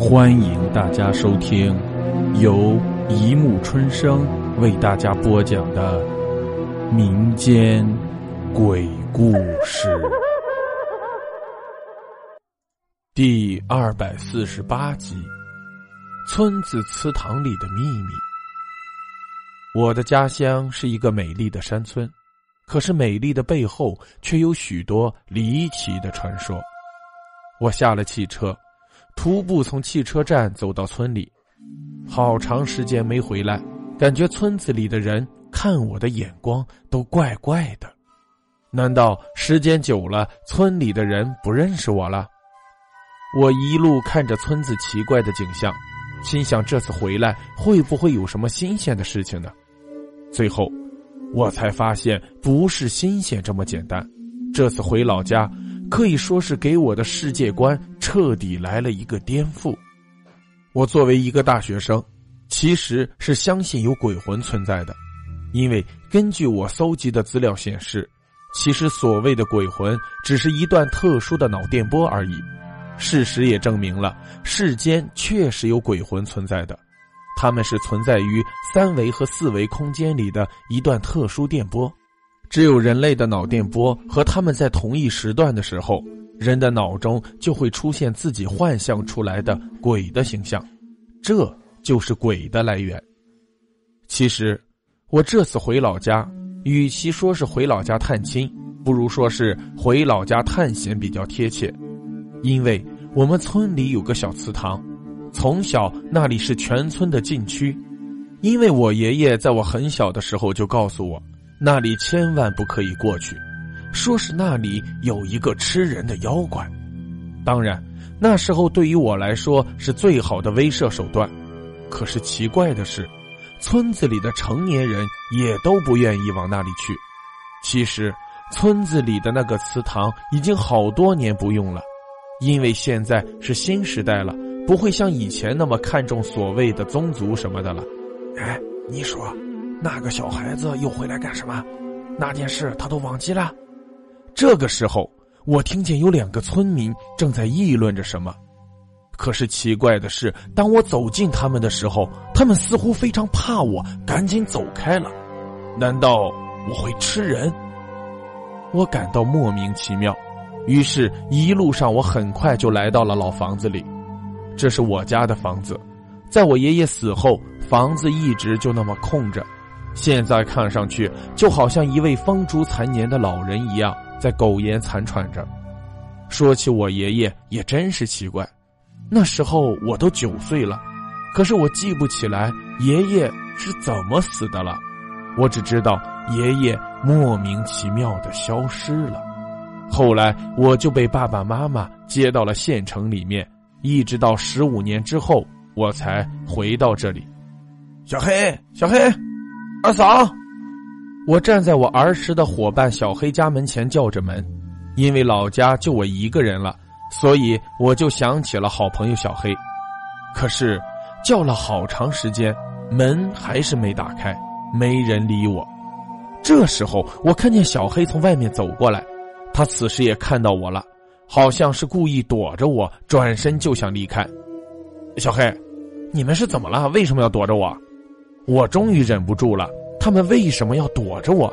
欢迎大家收听由一木春生为大家播讲的民间鬼故事第二百四十八集《村子祠堂里的秘密》。我的家乡是一个美丽的山村，可是美丽的背后却有许多离奇的传说。我下了汽车。徒步从汽车站走到村里，好长时间没回来，感觉村子里的人看我的眼光都怪怪的。难道时间久了，村里的人不认识我了？我一路看着村子奇怪的景象，心想这次回来会不会有什么新鲜的事情呢？最后，我才发现不是新鲜这么简单。这次回老家。可以说是给我的世界观彻底来了一个颠覆。我作为一个大学生，其实是相信有鬼魂存在的，因为根据我搜集的资料显示，其实所谓的鬼魂只是一段特殊的脑电波而已。事实也证明了，世间确实有鬼魂存在的，他们是存在于三维和四维空间里的一段特殊电波。只有人类的脑电波和他们在同一时段的时候，人的脑中就会出现自己幻象出来的鬼的形象，这就是鬼的来源。其实，我这次回老家，与其说是回老家探亲，不如说是回老家探险比较贴切，因为我们村里有个小祠堂，从小那里是全村的禁区，因为我爷爷在我很小的时候就告诉我。那里千万不可以过去，说是那里有一个吃人的妖怪。当然，那时候对于我来说是最好的威慑手段。可是奇怪的是，村子里的成年人也都不愿意往那里去。其实，村子里的那个祠堂已经好多年不用了，因为现在是新时代了，不会像以前那么看重所谓的宗族什么的了。哎，你说。那个小孩子又回来干什么？那件事他都忘记了。这个时候，我听见有两个村民正在议论着什么。可是奇怪的是，当我走近他们的时候，他们似乎非常怕我，赶紧走开了。难道我会吃人？我感到莫名其妙。于是，一路上我很快就来到了老房子里。这是我家的房子，在我爷爷死后，房子一直就那么空着。现在看上去就好像一位风烛残年的老人一样，在苟延残喘着。说起我爷爷，也真是奇怪，那时候我都九岁了，可是我记不起来爷爷是怎么死的了。我只知道爷爷莫名其妙的消失了。后来我就被爸爸妈妈接到了县城里面，一直到十五年之后，我才回到这里。小黑，小黑。二嫂，我站在我儿时的伙伴小黑家门前叫着门，因为老家就我一个人了，所以我就想起了好朋友小黑。可是叫了好长时间，门还是没打开，没人理我。这时候我看见小黑从外面走过来，他此时也看到我了，好像是故意躲着我，转身就想离开。小黑，你们是怎么了？为什么要躲着我？我终于忍不住了，他们为什么要躲着我？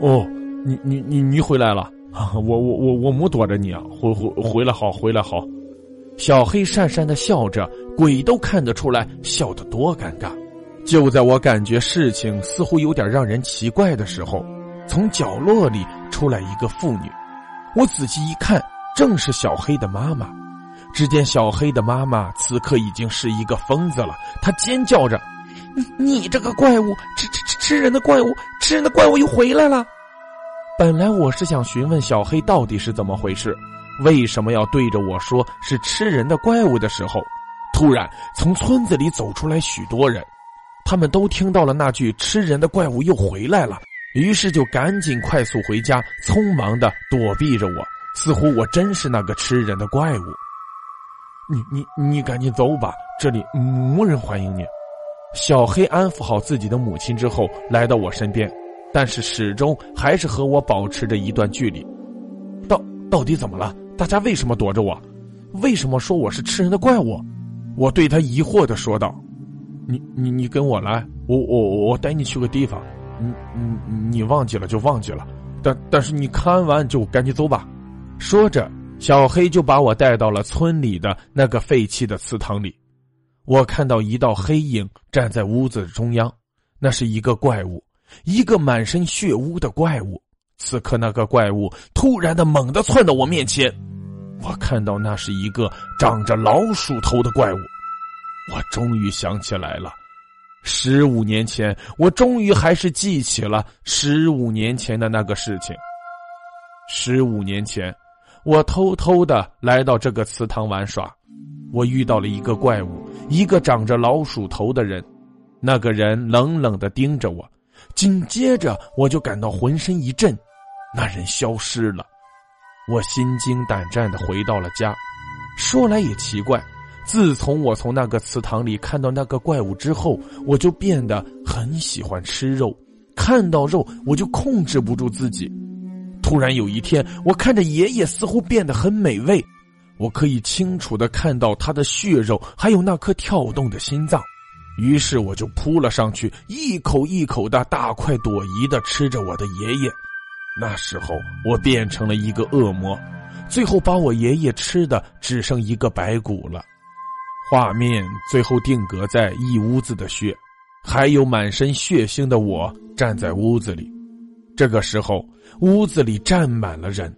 哦，你你你你回来了啊！我我我我没躲着你啊！回回回来好，回来好。小黑讪讪的笑着，鬼都看得出来，笑得多尴尬。就在我感觉事情似乎有点让人奇怪的时候，从角落里出来一个妇女。我仔细一看，正是小黑的妈妈。只见小黑的妈妈此刻已经是一个疯子了，她尖叫着。你你这个怪物，吃吃吃吃人的怪物，吃人的怪物又回来了。本来我是想询问小黑到底是怎么回事，为什么要对着我说是吃人的怪物的时候，突然从村子里走出来许多人，他们都听到了那句“吃人的怪物又回来了”，于是就赶紧快速回家，匆忙的躲避着我，似乎我真是那个吃人的怪物。你你你赶紧走吧，这里没人欢迎你。小黑安抚好自己的母亲之后，来到我身边，但是始终还是和我保持着一段距离。到到底怎么了？大家为什么躲着我？为什么说我是吃人的怪物？我对他疑惑的说道：“你你你跟我来，我我我带你去个地方。你你你忘记了就忘记了，但但是你看完就赶紧走吧。”说着，小黑就把我带到了村里的那个废弃的祠堂里。我看到一道黑影站在屋子中央，那是一个怪物，一个满身血污的怪物。此刻，那个怪物突然的猛地窜到我面前，我看到那是一个长着老鼠头的怪物。我终于想起来了，十五年前，我终于还是记起了十五年前的那个事情。十五年前，我偷偷的来到这个祠堂玩耍，我遇到了一个怪物，一个长着老鼠头的人。那个人冷冷的盯着我，紧接着我就感到浑身一震。那人消失了，我心惊胆战的回到了家。说来也奇怪，自从我从那个祠堂里看到那个怪物之后，我就变得很喜欢吃肉，看到肉我就控制不住自己。突然有一天，我看着爷爷似乎变得很美味，我可以清楚的看到他的血肉，还有那颗跳动的心脏。于是我就扑了上去，一口一口的大快朵颐的吃着我的爷爷。那时候我变成了一个恶魔，最后把我爷爷吃的只剩一个白骨了。画面最后定格在一屋子的血，还有满身血腥的我站在屋子里。这个时候，屋子里站满了人，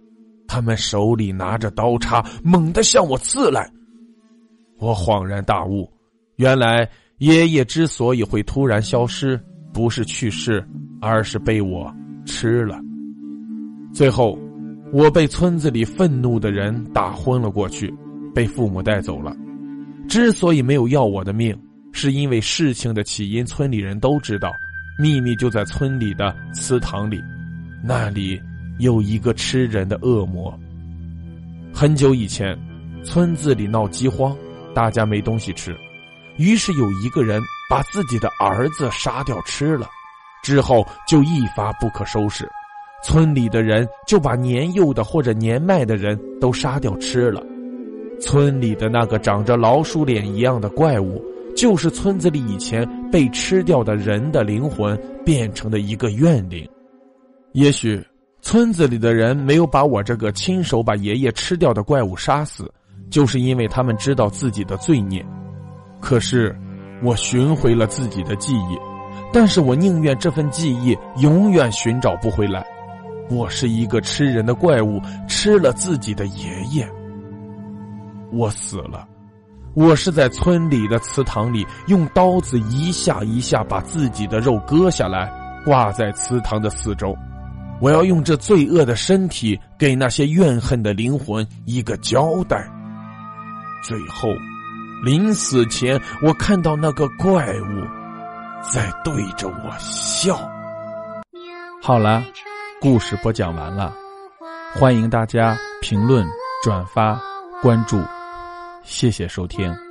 他们手里拿着刀叉，猛地向我刺来。我恍然大悟，原来爷爷之所以会突然消失，不是去世，而是被我吃了。最后，我被村子里愤怒的人打昏了过去，被父母带走了。之所以没有要我的命，是因为事情的起因村里人都知道，秘密就在村里的祠堂里，那里有一个吃人的恶魔。很久以前，村子里闹饥荒，大家没东西吃，于是有一个人把自己的儿子杀掉吃了，之后就一发不可收拾。村里的人就把年幼的或者年迈的人都杀掉吃了。村里的那个长着老鼠脸一样的怪物，就是村子里以前被吃掉的人的灵魂变成的一个怨灵。也许村子里的人没有把我这个亲手把爷爷吃掉的怪物杀死，就是因为他们知道自己的罪孽。可是我寻回了自己的记忆，但是我宁愿这份记忆永远寻找不回来。我是一个吃人的怪物，吃了自己的爷爷。我死了，我是在村里的祠堂里用刀子一下一下把自己的肉割下来，挂在祠堂的四周。我要用这罪恶的身体给那些怨恨的灵魂一个交代。最后，临死前，我看到那个怪物在对着我笑。好了。故事播讲完了，欢迎大家评论、转发、关注，谢谢收听。